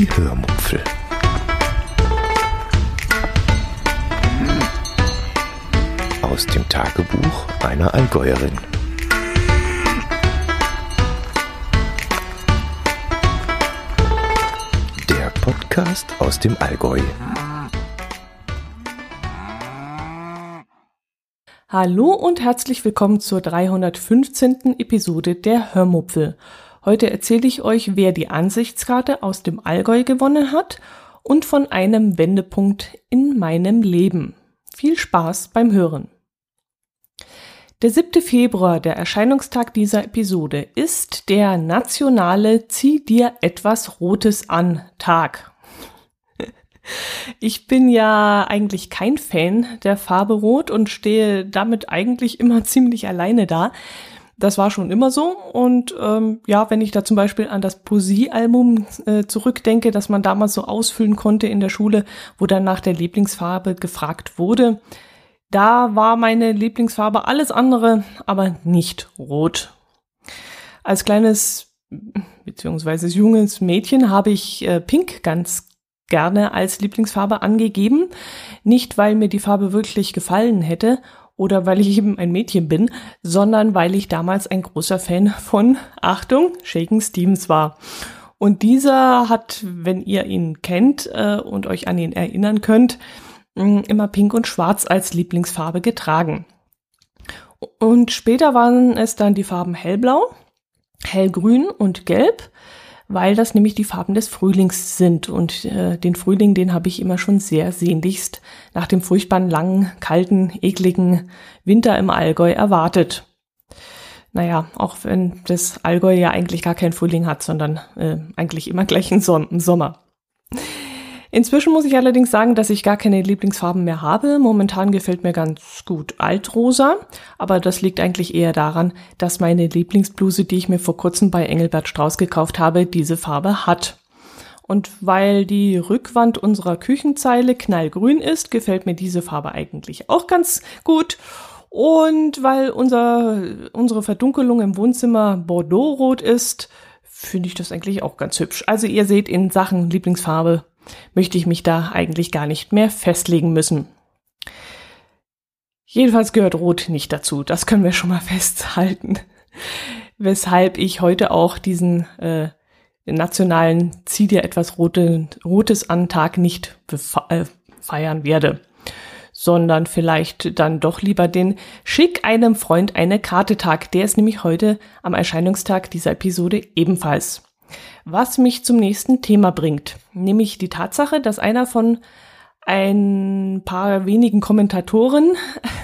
Die Hörmupfel. Aus dem Tagebuch einer Allgäuerin. Der Podcast aus dem Allgäu. Hallo und herzlich willkommen zur 315. Episode der Hörmupfel. Heute erzähle ich euch, wer die Ansichtskarte aus dem Allgäu gewonnen hat und von einem Wendepunkt in meinem Leben. Viel Spaß beim Hören. Der 7. Februar, der Erscheinungstag dieser Episode, ist der nationale Zieh dir etwas Rotes an Tag. Ich bin ja eigentlich kein Fan der Farbe Rot und stehe damit eigentlich immer ziemlich alleine da. Das war schon immer so. Und ähm, ja, wenn ich da zum Beispiel an das Poesiealbum äh, zurückdenke, das man damals so ausfüllen konnte in der Schule, wo dann nach der Lieblingsfarbe gefragt wurde, da war meine Lieblingsfarbe alles andere, aber nicht rot. Als kleines beziehungsweise junges Mädchen habe ich äh, Pink ganz gerne als Lieblingsfarbe angegeben. Nicht, weil mir die Farbe wirklich gefallen hätte oder weil ich eben ein Mädchen bin, sondern weil ich damals ein großer Fan von, Achtung, Shaken Stevens war. Und dieser hat, wenn ihr ihn kennt äh, und euch an ihn erinnern könnt, mh, immer Pink und Schwarz als Lieblingsfarbe getragen. Und später waren es dann die Farben Hellblau, Hellgrün und Gelb weil das nämlich die Farben des Frühlings sind. Und äh, den Frühling, den habe ich immer schon sehr sehnlichst nach dem furchtbaren langen, kalten, ekligen Winter im Allgäu erwartet. Naja, auch wenn das Allgäu ja eigentlich gar keinen Frühling hat, sondern äh, eigentlich immer gleich einen, Son Sommer. Inzwischen muss ich allerdings sagen, dass ich gar keine Lieblingsfarben mehr habe. Momentan gefällt mir ganz gut Altrosa, aber das liegt eigentlich eher daran, dass meine Lieblingsbluse, die ich mir vor kurzem bei Engelbert Strauß gekauft habe, diese Farbe hat. Und weil die Rückwand unserer Küchenzeile knallgrün ist, gefällt mir diese Farbe eigentlich auch ganz gut. Und weil unser, unsere Verdunkelung im Wohnzimmer Bordeaux-rot ist, finde ich das eigentlich auch ganz hübsch. Also ihr seht in Sachen Lieblingsfarbe möchte ich mich da eigentlich gar nicht mehr festlegen müssen. Jedenfalls gehört Rot nicht dazu, das können wir schon mal festhalten. Weshalb ich heute auch diesen äh, nationalen Zieh dir etwas Rote, Rotes an Tag nicht äh, feiern werde, sondern vielleicht dann doch lieber den Schick einem Freund eine Karte Tag. Der ist nämlich heute am Erscheinungstag dieser Episode ebenfalls. Was mich zum nächsten Thema bringt, nämlich die Tatsache, dass einer von ein paar wenigen Kommentatoren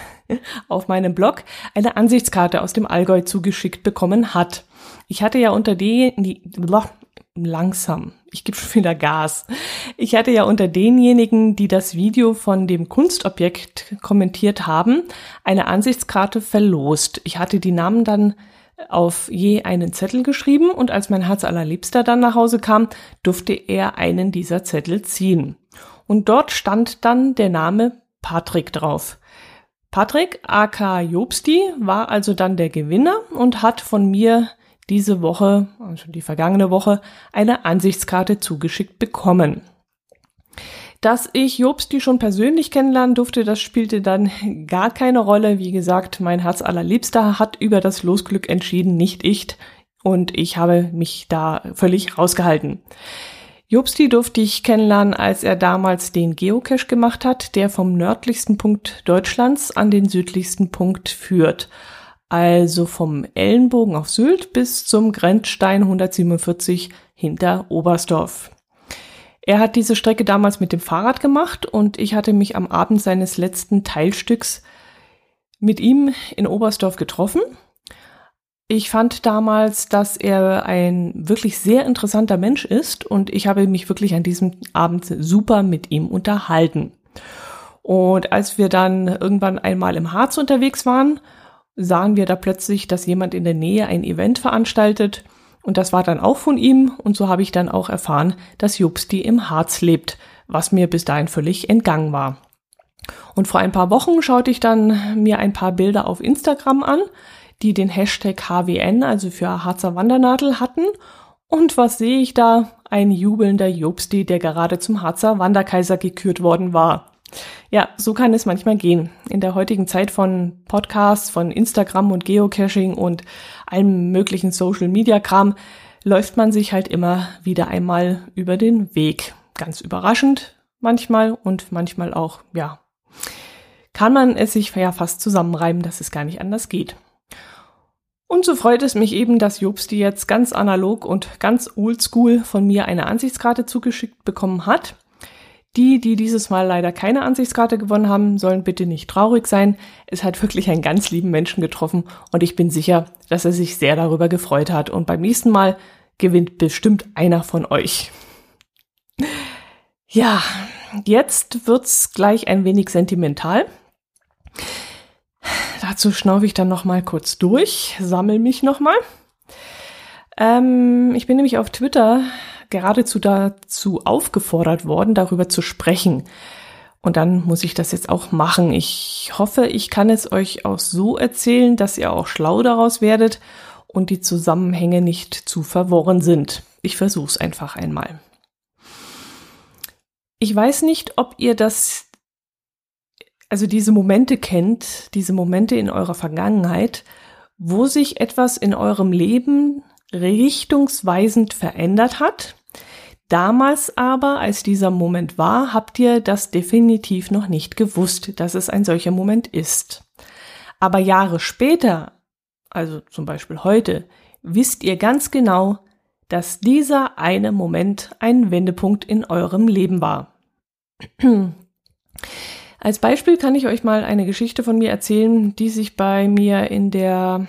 auf meinem Blog eine Ansichtskarte aus dem Allgäu zugeschickt bekommen hat. Ich hatte ja unter die, die langsam, ich gebe schon wieder Gas. Ich hatte ja unter denjenigen, die das Video von dem Kunstobjekt kommentiert haben, eine Ansichtskarte verlost. Ich hatte die Namen dann auf je einen Zettel geschrieben und als mein Herz allerliebster dann nach Hause kam, durfte er einen dieser Zettel ziehen. Und dort stand dann der Name Patrick drauf. Patrick aka Jobsti war also dann der Gewinner und hat von mir diese Woche, also die vergangene Woche, eine Ansichtskarte zugeschickt bekommen. Dass ich Jobsti schon persönlich kennenlernen durfte, das spielte dann gar keine Rolle. Wie gesagt, mein Herz allerliebster hat über das Losglück entschieden, nicht ich. Und ich habe mich da völlig rausgehalten. Jobsti durfte ich kennenlernen, als er damals den Geocache gemacht hat, der vom nördlichsten Punkt Deutschlands an den südlichsten Punkt führt. Also vom Ellenbogen auf Sylt bis zum Grenzstein 147 hinter Oberstdorf. Er hat diese Strecke damals mit dem Fahrrad gemacht und ich hatte mich am Abend seines letzten Teilstücks mit ihm in Oberstdorf getroffen. Ich fand damals, dass er ein wirklich sehr interessanter Mensch ist und ich habe mich wirklich an diesem Abend super mit ihm unterhalten. Und als wir dann irgendwann einmal im Harz unterwegs waren, sahen wir da plötzlich, dass jemand in der Nähe ein Event veranstaltet und das war dann auch von ihm und so habe ich dann auch erfahren, dass Jupsti im Harz lebt, was mir bis dahin völlig entgangen war. Und vor ein paar Wochen schaute ich dann mir ein paar Bilder auf Instagram an, die den Hashtag HWN, also für Harzer Wandernadel hatten. Und was sehe ich da? ein jubelnder Jobsti, der gerade zum Harzer Wanderkaiser gekürt worden war. Ja, so kann es manchmal gehen. In der heutigen Zeit von Podcasts, von Instagram und Geocaching und allem möglichen Social Media Kram läuft man sich halt immer wieder einmal über den Weg. Ganz überraschend manchmal und manchmal auch, ja, kann man es sich ja fast zusammenreiben, dass es gar nicht anders geht. Und so freut es mich eben, dass Jobsti jetzt ganz analog und ganz oldschool von mir eine Ansichtskarte zugeschickt bekommen hat. Die, die dieses Mal leider keine Ansichtskarte gewonnen haben, sollen bitte nicht traurig sein. Es hat wirklich einen ganz lieben Menschen getroffen und ich bin sicher, dass er sich sehr darüber gefreut hat. Und beim nächsten Mal gewinnt bestimmt einer von euch. Ja, jetzt wird's gleich ein wenig sentimental. Dazu schnaufe ich dann noch mal kurz durch, sammel mich noch mal. Ähm, ich bin nämlich auf Twitter geradezu dazu aufgefordert worden, darüber zu sprechen. Und dann muss ich das jetzt auch machen. Ich hoffe, ich kann es euch auch so erzählen, dass ihr auch schlau daraus werdet und die Zusammenhänge nicht zu verworren sind. Ich versuche es einfach einmal. Ich weiß nicht, ob ihr das, also diese Momente kennt, diese Momente in eurer Vergangenheit, wo sich etwas in eurem Leben richtungsweisend verändert hat. Damals aber, als dieser Moment war, habt ihr das definitiv noch nicht gewusst, dass es ein solcher Moment ist. Aber Jahre später, also zum Beispiel heute, wisst ihr ganz genau, dass dieser eine Moment ein Wendepunkt in eurem Leben war. Als Beispiel kann ich euch mal eine Geschichte von mir erzählen, die sich bei mir in der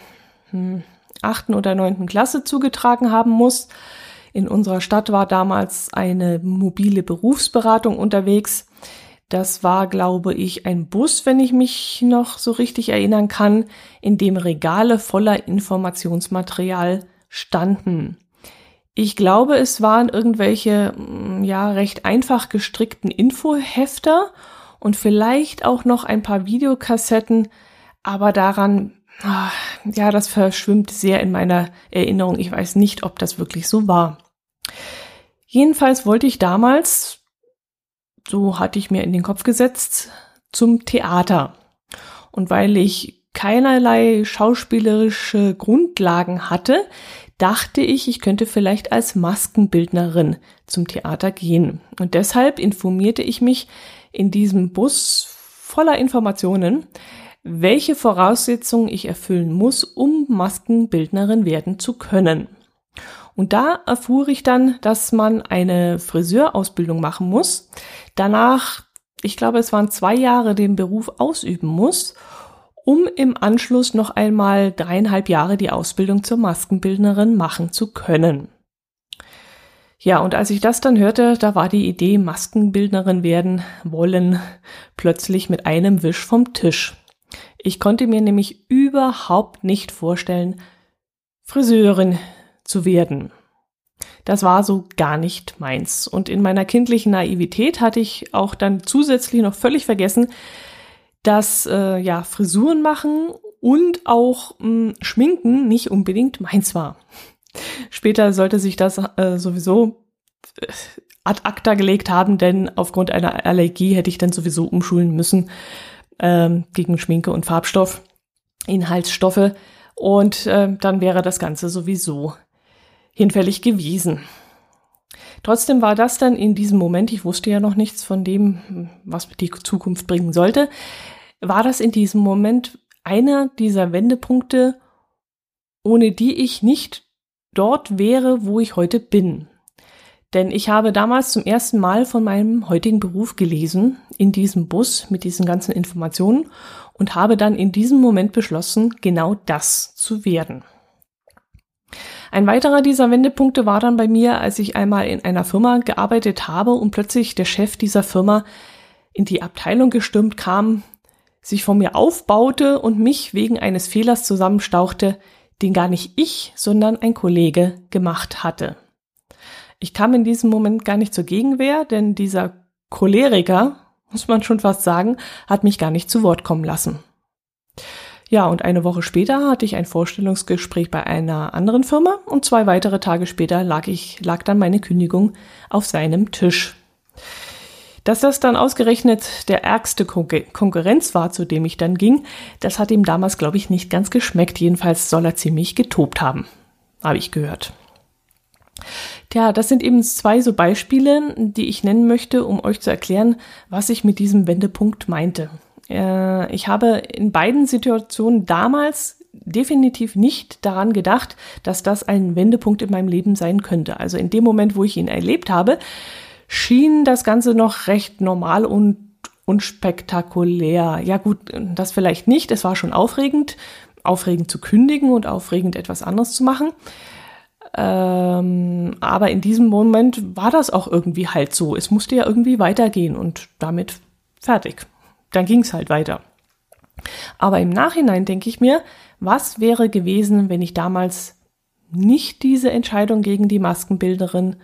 hm, achten oder neunten Klasse zugetragen haben muss. In unserer Stadt war damals eine mobile Berufsberatung unterwegs. Das war, glaube ich, ein Bus, wenn ich mich noch so richtig erinnern kann, in dem Regale voller Informationsmaterial standen. Ich glaube, es waren irgendwelche, mm, ja, recht einfach gestrickten Infohefter und vielleicht auch noch ein paar Videokassetten, aber daran ja, das verschwimmt sehr in meiner Erinnerung. Ich weiß nicht, ob das wirklich so war. Jedenfalls wollte ich damals, so hatte ich mir in den Kopf gesetzt, zum Theater. Und weil ich keinerlei schauspielerische Grundlagen hatte, dachte ich, ich könnte vielleicht als Maskenbildnerin zum Theater gehen. Und deshalb informierte ich mich in diesem Bus voller Informationen, welche Voraussetzungen ich erfüllen muss, um Maskenbildnerin werden zu können. Und da erfuhr ich dann, dass man eine Friseurausbildung machen muss, danach, ich glaube, es waren zwei Jahre den Beruf ausüben muss, um im Anschluss noch einmal dreieinhalb Jahre die Ausbildung zur Maskenbildnerin machen zu können. Ja, und als ich das dann hörte, da war die Idee, Maskenbildnerin werden wollen, plötzlich mit einem Wisch vom Tisch. Ich konnte mir nämlich überhaupt nicht vorstellen, Friseurin zu werden. Das war so gar nicht meins. Und in meiner kindlichen Naivität hatte ich auch dann zusätzlich noch völlig vergessen, dass äh, ja Frisuren machen und auch mh, hm, Schminken nicht unbedingt meins war. Später sollte sich das äh, sowieso äh, ad acta gelegt haben, denn aufgrund einer Allergie hätte ich dann sowieso umschulen müssen ähm, gegen Schminke und Farbstoff, Inhaltsstoffe und äh, dann wäre das Ganze sowieso hinfällig gewesen. Trotzdem war das dann in diesem Moment, ich wusste ja noch nichts von dem, was die Zukunft bringen sollte, war das in diesem Moment einer dieser Wendepunkte, ohne die ich nicht dort wäre, wo ich heute bin. Denn ich habe damals zum ersten Mal von meinem heutigen Beruf gelesen, in diesem Bus mit diesen ganzen Informationen und habe dann in diesem Moment beschlossen, genau das zu werden. Ein weiterer dieser Wendepunkte war dann bei mir, als ich einmal in einer Firma gearbeitet habe und plötzlich der Chef dieser Firma in die Abteilung gestürmt kam, sich von mir aufbaute und mich wegen eines Fehlers zusammenstauchte, den gar nicht ich, sondern ein Kollege gemacht hatte. Ich kam in diesem Moment gar nicht zur Gegenwehr, denn dieser Choleriker, muss man schon fast sagen, hat mich gar nicht zu Wort kommen lassen. Ja, und eine Woche später hatte ich ein Vorstellungsgespräch bei einer anderen Firma und zwei weitere Tage später lag ich, lag dann meine Kündigung auf seinem Tisch. Dass das dann ausgerechnet der ärgste Kon Konkurrenz war, zu dem ich dann ging, das hat ihm damals, glaube ich, nicht ganz geschmeckt. Jedenfalls soll er ziemlich getobt haben, habe ich gehört. Tja, das sind eben zwei so Beispiele, die ich nennen möchte, um euch zu erklären, was ich mit diesem Wendepunkt meinte. Äh, ich habe in beiden Situationen damals definitiv nicht daran gedacht, dass das ein Wendepunkt in meinem Leben sein könnte. Also in dem Moment, wo ich ihn erlebt habe, schien das Ganze noch recht normal und unspektakulär. Ja gut, das vielleicht nicht. Es war schon aufregend, aufregend zu kündigen und aufregend etwas anderes zu machen. Ähm, aber in diesem Moment war das auch irgendwie halt so. Es musste ja irgendwie weitergehen und damit fertig dann ging es halt weiter. Aber im Nachhinein denke ich mir, was wäre gewesen, wenn ich damals nicht diese Entscheidung gegen die Maskenbilderin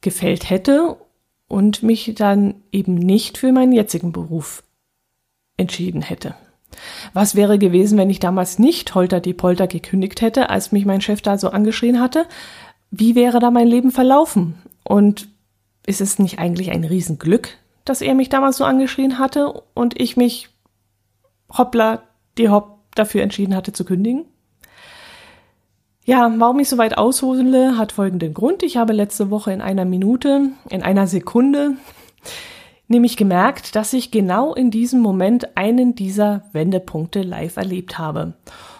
gefällt hätte und mich dann eben nicht für meinen jetzigen Beruf entschieden hätte. Was wäre gewesen, wenn ich damals nicht Holter die Polter gekündigt hätte, als mich mein Chef da so angeschrien hatte? Wie wäre da mein Leben verlaufen? Und ist es nicht eigentlich ein Riesenglück, dass er mich damals so angeschrien hatte und ich mich hoppla, die hopp dafür entschieden hatte zu kündigen. Ja, warum ich so weit aushole, hat folgenden Grund. Ich habe letzte Woche in einer Minute, in einer Sekunde, nämlich gemerkt, dass ich genau in diesem Moment einen dieser Wendepunkte live erlebt habe.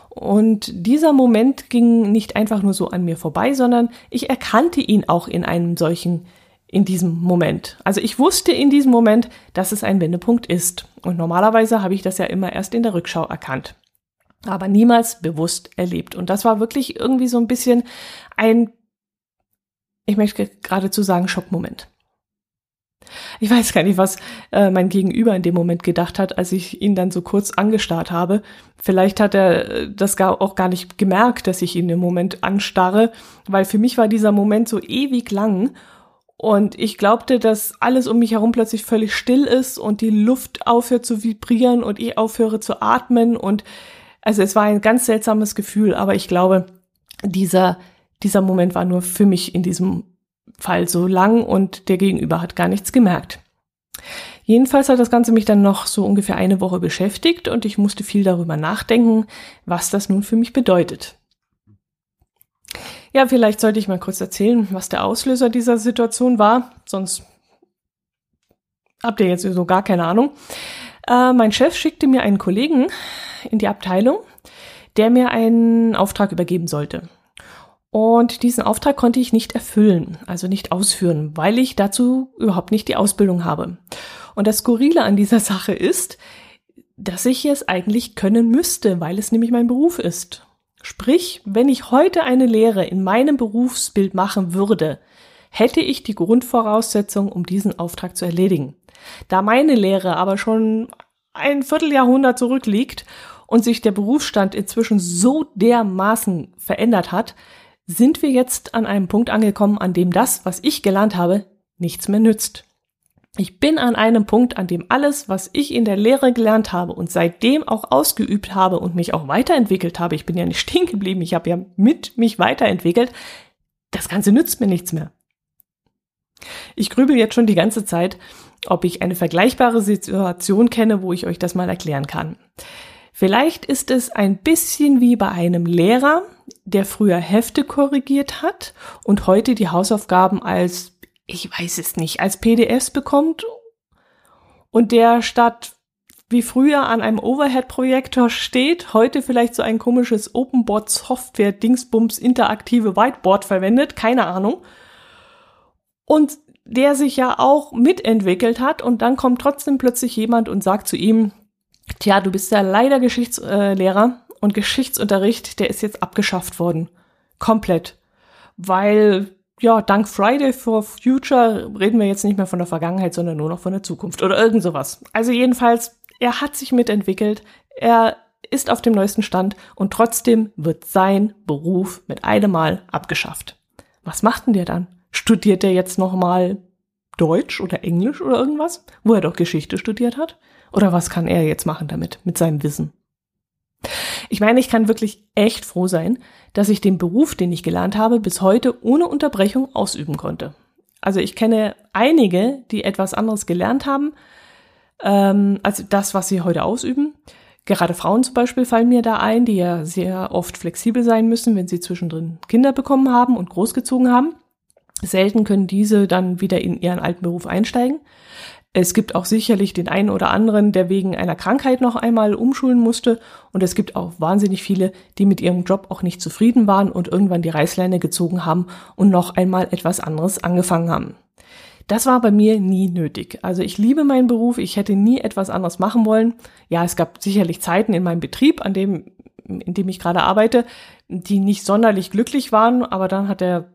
Und dieser Moment ging nicht einfach nur so an mir vorbei, sondern ich erkannte ihn auch in einem solchen in diesem Moment. Also ich wusste in diesem Moment, dass es ein Wendepunkt ist. Und normalerweise habe ich das ja immer erst in der Rückschau erkannt. Aber niemals bewusst erlebt. Und das war wirklich irgendwie so ein bisschen ein, ich möchte geradezu sagen, Schockmoment. Ich weiß gar nicht, was äh, mein Gegenüber in dem Moment gedacht hat, als ich ihn dann so kurz angestarrt habe. Vielleicht hat er äh, das gar, auch gar nicht gemerkt, dass ich ihn im Moment anstarre, weil für mich war dieser Moment so ewig lang und ich glaubte, dass alles um mich herum plötzlich völlig still ist und die Luft aufhört zu vibrieren und ich aufhöre zu atmen. Und also es war ein ganz seltsames Gefühl, aber ich glaube, dieser, dieser Moment war nur für mich in diesem Fall so lang und der Gegenüber hat gar nichts gemerkt. Jedenfalls hat das Ganze mich dann noch so ungefähr eine Woche beschäftigt und ich musste viel darüber nachdenken, was das nun für mich bedeutet. Ja, vielleicht sollte ich mal kurz erzählen, was der Auslöser dieser Situation war, sonst habt ihr jetzt so gar keine Ahnung. Äh, mein Chef schickte mir einen Kollegen in die Abteilung, der mir einen Auftrag übergeben sollte. Und diesen Auftrag konnte ich nicht erfüllen, also nicht ausführen, weil ich dazu überhaupt nicht die Ausbildung habe. Und das Skurrile an dieser Sache ist, dass ich es eigentlich können müsste, weil es nämlich mein Beruf ist. Sprich, wenn ich heute eine Lehre in meinem Berufsbild machen würde, hätte ich die Grundvoraussetzung, um diesen Auftrag zu erledigen. Da meine Lehre aber schon ein Vierteljahrhundert zurückliegt und sich der Berufsstand inzwischen so dermaßen verändert hat, sind wir jetzt an einem Punkt angekommen, an dem das, was ich gelernt habe, nichts mehr nützt. Ich bin an einem Punkt, an dem alles, was ich in der Lehre gelernt habe und seitdem auch ausgeübt habe und mich auch weiterentwickelt habe, ich bin ja nicht stehen geblieben, ich habe ja mit mich weiterentwickelt, das Ganze nützt mir nichts mehr. Ich grübel jetzt schon die ganze Zeit, ob ich eine vergleichbare Situation kenne, wo ich euch das mal erklären kann. Vielleicht ist es ein bisschen wie bei einem Lehrer, der früher Hefte korrigiert hat und heute die Hausaufgaben als ich weiß es nicht, als PDFs bekommt und der statt wie früher an einem Overhead-Projektor steht, heute vielleicht so ein komisches Openboard-Software-Dingsbums interaktive Whiteboard verwendet, keine Ahnung. Und der sich ja auch mitentwickelt hat und dann kommt trotzdem plötzlich jemand und sagt zu ihm, tja, du bist ja leider Geschichtslehrer und Geschichtsunterricht, der ist jetzt abgeschafft worden. Komplett. Weil ja, dank Friday for Future reden wir jetzt nicht mehr von der Vergangenheit, sondern nur noch von der Zukunft oder irgend sowas. Also jedenfalls, er hat sich mitentwickelt, er ist auf dem neuesten Stand und trotzdem wird sein Beruf mit einem Mal abgeschafft. Was macht denn der dann? Studiert er jetzt nochmal Deutsch oder Englisch oder irgendwas, wo er doch Geschichte studiert hat? Oder was kann er jetzt machen damit, mit seinem Wissen? Ich meine, ich kann wirklich echt froh sein, dass ich den Beruf, den ich gelernt habe, bis heute ohne Unterbrechung ausüben konnte. Also ich kenne einige, die etwas anderes gelernt haben, ähm, als das, was sie heute ausüben. Gerade Frauen zum Beispiel fallen mir da ein, die ja sehr oft flexibel sein müssen, wenn sie zwischendrin Kinder bekommen haben und großgezogen haben. Selten können diese dann wieder in ihren alten Beruf einsteigen. Es gibt auch sicherlich den einen oder anderen, der wegen einer Krankheit noch einmal umschulen musste. Und es gibt auch wahnsinnig viele, die mit ihrem Job auch nicht zufrieden waren und irgendwann die Reißleine gezogen haben und noch einmal etwas anderes angefangen haben. Das war bei mir nie nötig. Also ich liebe meinen Beruf, ich hätte nie etwas anderes machen wollen. Ja, es gab sicherlich Zeiten in meinem Betrieb, an dem, in dem ich gerade arbeite, die nicht sonderlich glücklich waren, aber dann hat der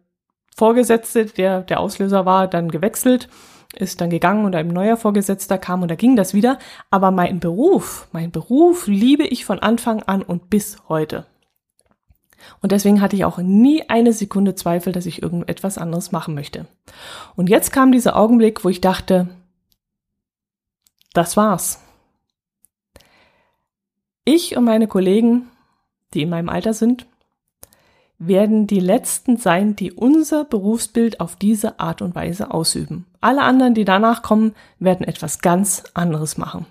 Vorgesetzte, der der Auslöser war, dann gewechselt, ist dann gegangen und ein neuer Vorgesetzter kam und da ging das wieder. Aber mein Beruf, mein Beruf liebe ich von Anfang an und bis heute. Und deswegen hatte ich auch nie eine Sekunde Zweifel, dass ich irgendetwas anderes machen möchte. Und jetzt kam dieser Augenblick, wo ich dachte, das war's. Ich und meine Kollegen, die in meinem Alter sind, werden die Letzten sein, die unser Berufsbild auf diese Art und Weise ausüben. Alle anderen, die danach kommen, werden etwas ganz anderes machen.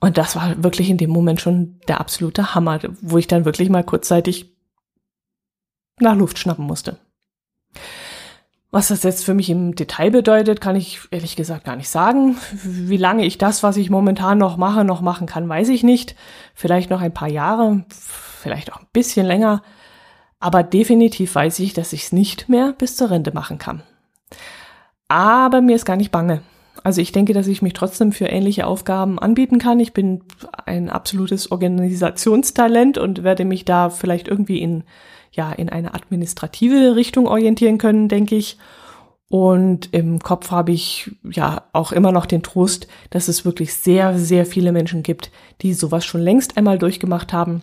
Und das war wirklich in dem Moment schon der absolute Hammer, wo ich dann wirklich mal kurzzeitig nach Luft schnappen musste. Was das jetzt für mich im Detail bedeutet, kann ich ehrlich gesagt gar nicht sagen. Wie lange ich das, was ich momentan noch mache, noch machen kann, weiß ich nicht. Vielleicht noch ein paar Jahre, vielleicht auch ein bisschen länger. Aber definitiv weiß ich, dass ich es nicht mehr bis zur Rente machen kann. Aber mir ist gar nicht bange. Also ich denke, dass ich mich trotzdem für ähnliche Aufgaben anbieten kann. Ich bin ein absolutes Organisationstalent und werde mich da vielleicht irgendwie in, ja, in eine administrative Richtung orientieren können, denke ich. Und im Kopf habe ich ja auch immer noch den Trost, dass es wirklich sehr, sehr viele Menschen gibt, die sowas schon längst einmal durchgemacht haben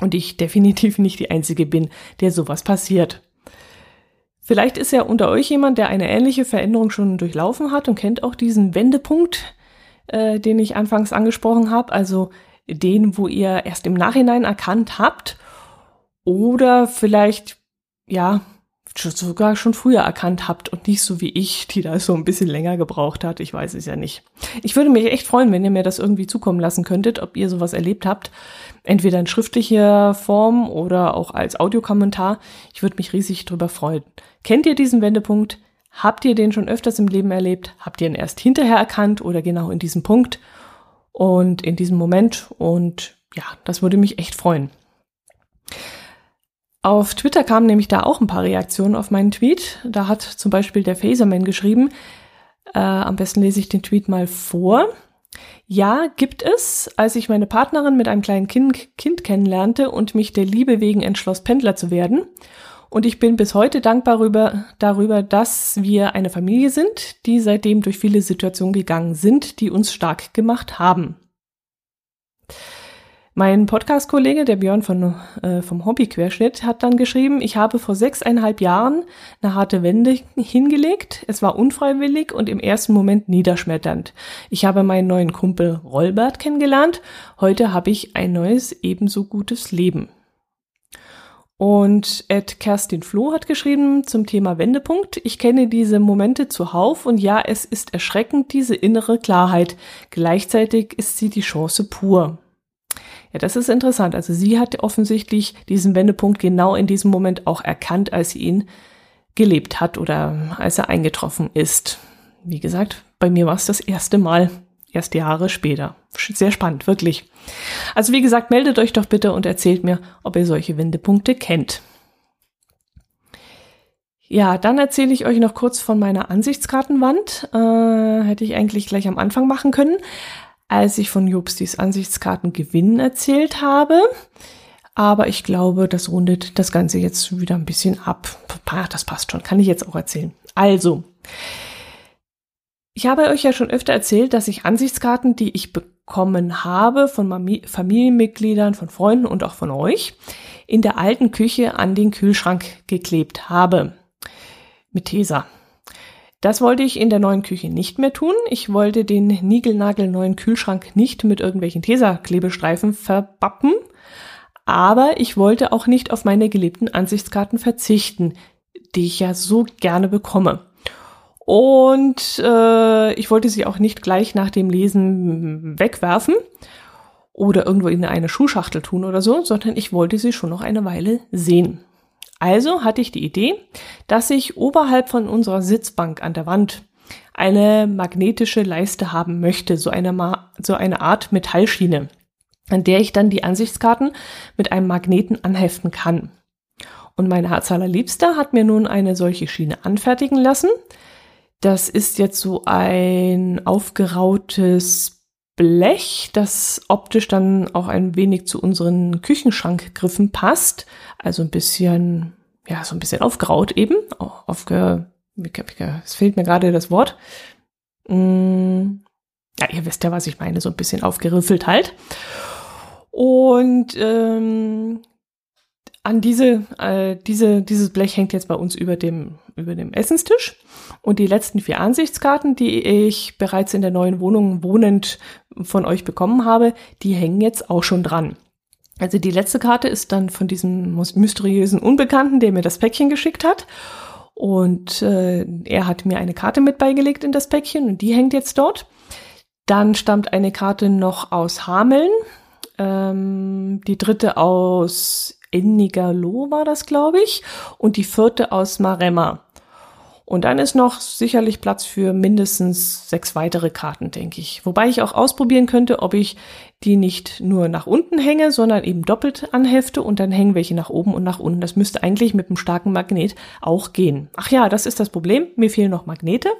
und ich definitiv nicht die Einzige bin, der sowas passiert. Vielleicht ist ja unter euch jemand, der eine ähnliche Veränderung schon durchlaufen hat und kennt auch diesen Wendepunkt, äh, den ich anfangs angesprochen habe, also den, wo ihr erst im Nachhinein erkannt habt oder vielleicht, ja, sogar schon früher erkannt habt und nicht so wie ich, die da so ein bisschen länger gebraucht hat. Ich weiß es ja nicht. Ich würde mich echt freuen, wenn ihr mir das irgendwie zukommen lassen könntet, ob ihr sowas erlebt habt. Entweder in schriftlicher Form oder auch als Audiokommentar. Ich würde mich riesig drüber freuen. Kennt ihr diesen Wendepunkt? Habt ihr den schon öfters im Leben erlebt? Habt ihr ihn erst hinterher erkannt oder genau in diesem Punkt und in diesem Moment? Und ja, das würde mich echt freuen. Auf Twitter kamen nämlich da auch ein paar Reaktionen auf meinen Tweet. Da hat zum Beispiel der Phaserman geschrieben, äh, am besten lese ich den Tweet mal vor. Ja, gibt es. Als ich meine Partnerin mit einem kleinen kind, kind kennenlernte und mich der Liebe wegen entschloss, Pendler zu werden. Und ich bin bis heute dankbar darüber, darüber, dass wir eine Familie sind, die seitdem durch viele Situationen gegangen sind, die uns stark gemacht haben. Mein Podcast-Kollege, der Björn von, äh, vom Hobbyquerschnitt, hat dann geschrieben, ich habe vor sechseinhalb Jahren eine harte Wende hingelegt. Es war unfreiwillig und im ersten Moment niederschmetternd. Ich habe meinen neuen Kumpel Rollbert kennengelernt. Heute habe ich ein neues, ebenso gutes Leben. Und Ed Kerstin Floh hat geschrieben zum Thema Wendepunkt. Ich kenne diese Momente zuhauf und ja, es ist erschreckend, diese innere Klarheit. Gleichzeitig ist sie die Chance pur. Ja, das ist interessant. Also sie hat offensichtlich diesen Wendepunkt genau in diesem Moment auch erkannt, als sie ihn gelebt hat oder als er eingetroffen ist. Wie gesagt, bei mir war es das erste Mal, erst Jahre später. Sehr spannend, wirklich. Also wie gesagt, meldet euch doch bitte und erzählt mir, ob ihr solche Wendepunkte kennt. Ja, dann erzähle ich euch noch kurz von meiner Ansichtskartenwand. Äh, hätte ich eigentlich gleich am Anfang machen können als ich von Jobstis Ansichtskartengewinn erzählt habe. Aber ich glaube, das rundet das Ganze jetzt wieder ein bisschen ab. Das passt schon, kann ich jetzt auch erzählen. Also, ich habe euch ja schon öfter erzählt, dass ich Ansichtskarten, die ich bekommen habe von Familienmitgliedern, von Freunden und auch von euch, in der alten Küche an den Kühlschrank geklebt habe. Mit Tesa. Das wollte ich in der neuen Küche nicht mehr tun. Ich wollte den niegelnagelneuen Kühlschrank nicht mit irgendwelchen Tesa-Klebestreifen verbappen. Aber ich wollte auch nicht auf meine geliebten Ansichtskarten verzichten, die ich ja so gerne bekomme. Und äh, ich wollte sie auch nicht gleich nach dem Lesen wegwerfen oder irgendwo in eine Schuhschachtel tun oder so, sondern ich wollte sie schon noch eine Weile sehen. Also hatte ich die Idee, dass ich oberhalb von unserer Sitzbank an der Wand eine magnetische Leiste haben möchte, so eine, Ma so eine Art Metallschiene, an der ich dann die Ansichtskarten mit einem Magneten anheften kann. Und meine Herz allerliebste hat mir nun eine solche Schiene anfertigen lassen, das ist jetzt so ein aufgerautes Blech, das optisch dann auch ein wenig zu unseren Küchenschankgriffen passt. Also ein bisschen, ja, so ein bisschen aufgeraut eben. Aufge, es fehlt mir gerade das Wort. Mm, ja, ihr wisst ja, was ich meine, so ein bisschen aufgeriffelt halt. Und ähm, an diese, äh, diese, dieses Blech hängt jetzt bei uns über dem, über dem Essenstisch. Und die letzten vier Ansichtskarten, die ich bereits in der neuen Wohnung wohnend von euch bekommen habe, die hängen jetzt auch schon dran. Also die letzte Karte ist dann von diesem mysteriösen Unbekannten, der mir das Päckchen geschickt hat. Und äh, er hat mir eine Karte mit beigelegt in das Päckchen und die hängt jetzt dort. Dann stammt eine Karte noch aus Hameln. Ähm, die dritte aus Ennigerloh war das, glaube ich, und die vierte aus Maremma. Und dann ist noch sicherlich Platz für mindestens sechs weitere Karten, denke ich. Wobei ich auch ausprobieren könnte, ob ich die nicht nur nach unten hänge, sondern eben doppelt anhefte und dann hängen welche nach oben und nach unten. Das müsste eigentlich mit einem starken Magnet auch gehen. Ach ja, das ist das Problem. Mir fehlen noch Magnete.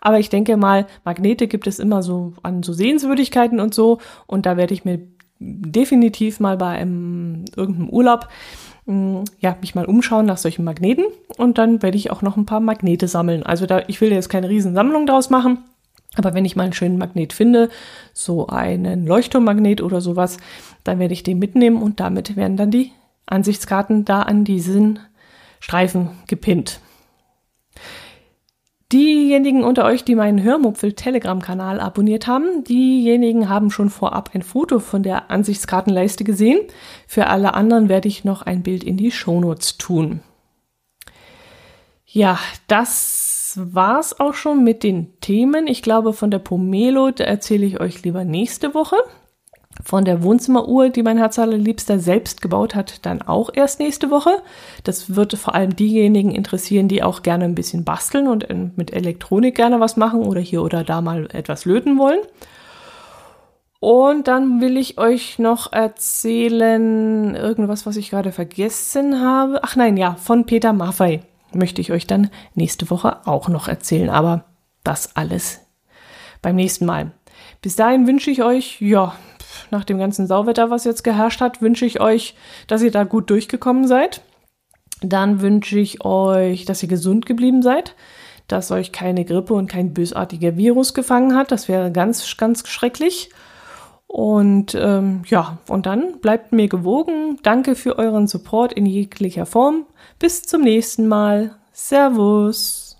Aber ich denke mal, Magnete gibt es immer so an so Sehenswürdigkeiten und so. Und da werde ich mir definitiv mal bei einem irgendeinem Urlaub mm, ja, mich mal umschauen nach solchen Magneten und dann werde ich auch noch ein paar Magnete sammeln. Also da, ich will jetzt keine Riesensammlung daraus machen, aber wenn ich mal einen schönen Magnet finde, so einen Leuchtturmmagnet oder sowas, dann werde ich den mitnehmen und damit werden dann die Ansichtskarten da an diesen Streifen gepinnt. Diejenigen unter euch, die meinen Hörmupfel-Telegram-Kanal abonniert haben, diejenigen haben schon vorab ein Foto von der Ansichtskartenleiste gesehen. Für alle anderen werde ich noch ein Bild in die Shownotes tun. Ja, das war's auch schon mit den Themen. Ich glaube, von der Pomelo erzähle ich euch lieber nächste Woche von der Wohnzimmeruhr, die mein Herz allerliebster selbst gebaut hat, dann auch erst nächste Woche. Das wird vor allem diejenigen interessieren, die auch gerne ein bisschen basteln und mit Elektronik gerne was machen oder hier oder da mal etwas löten wollen. Und dann will ich euch noch erzählen, irgendwas, was ich gerade vergessen habe. Ach nein, ja, von Peter Maffei möchte ich euch dann nächste Woche auch noch erzählen. Aber das alles beim nächsten Mal. Bis dahin wünsche ich euch, ja, nach dem ganzen Sauwetter, was jetzt geherrscht hat, wünsche ich euch, dass ihr da gut durchgekommen seid. Dann wünsche ich euch, dass ihr gesund geblieben seid, dass euch keine Grippe und kein bösartiger Virus gefangen hat. Das wäre ganz, ganz schrecklich. Und ähm, ja, und dann bleibt mir gewogen. Danke für euren Support in jeglicher Form. Bis zum nächsten Mal. Servus.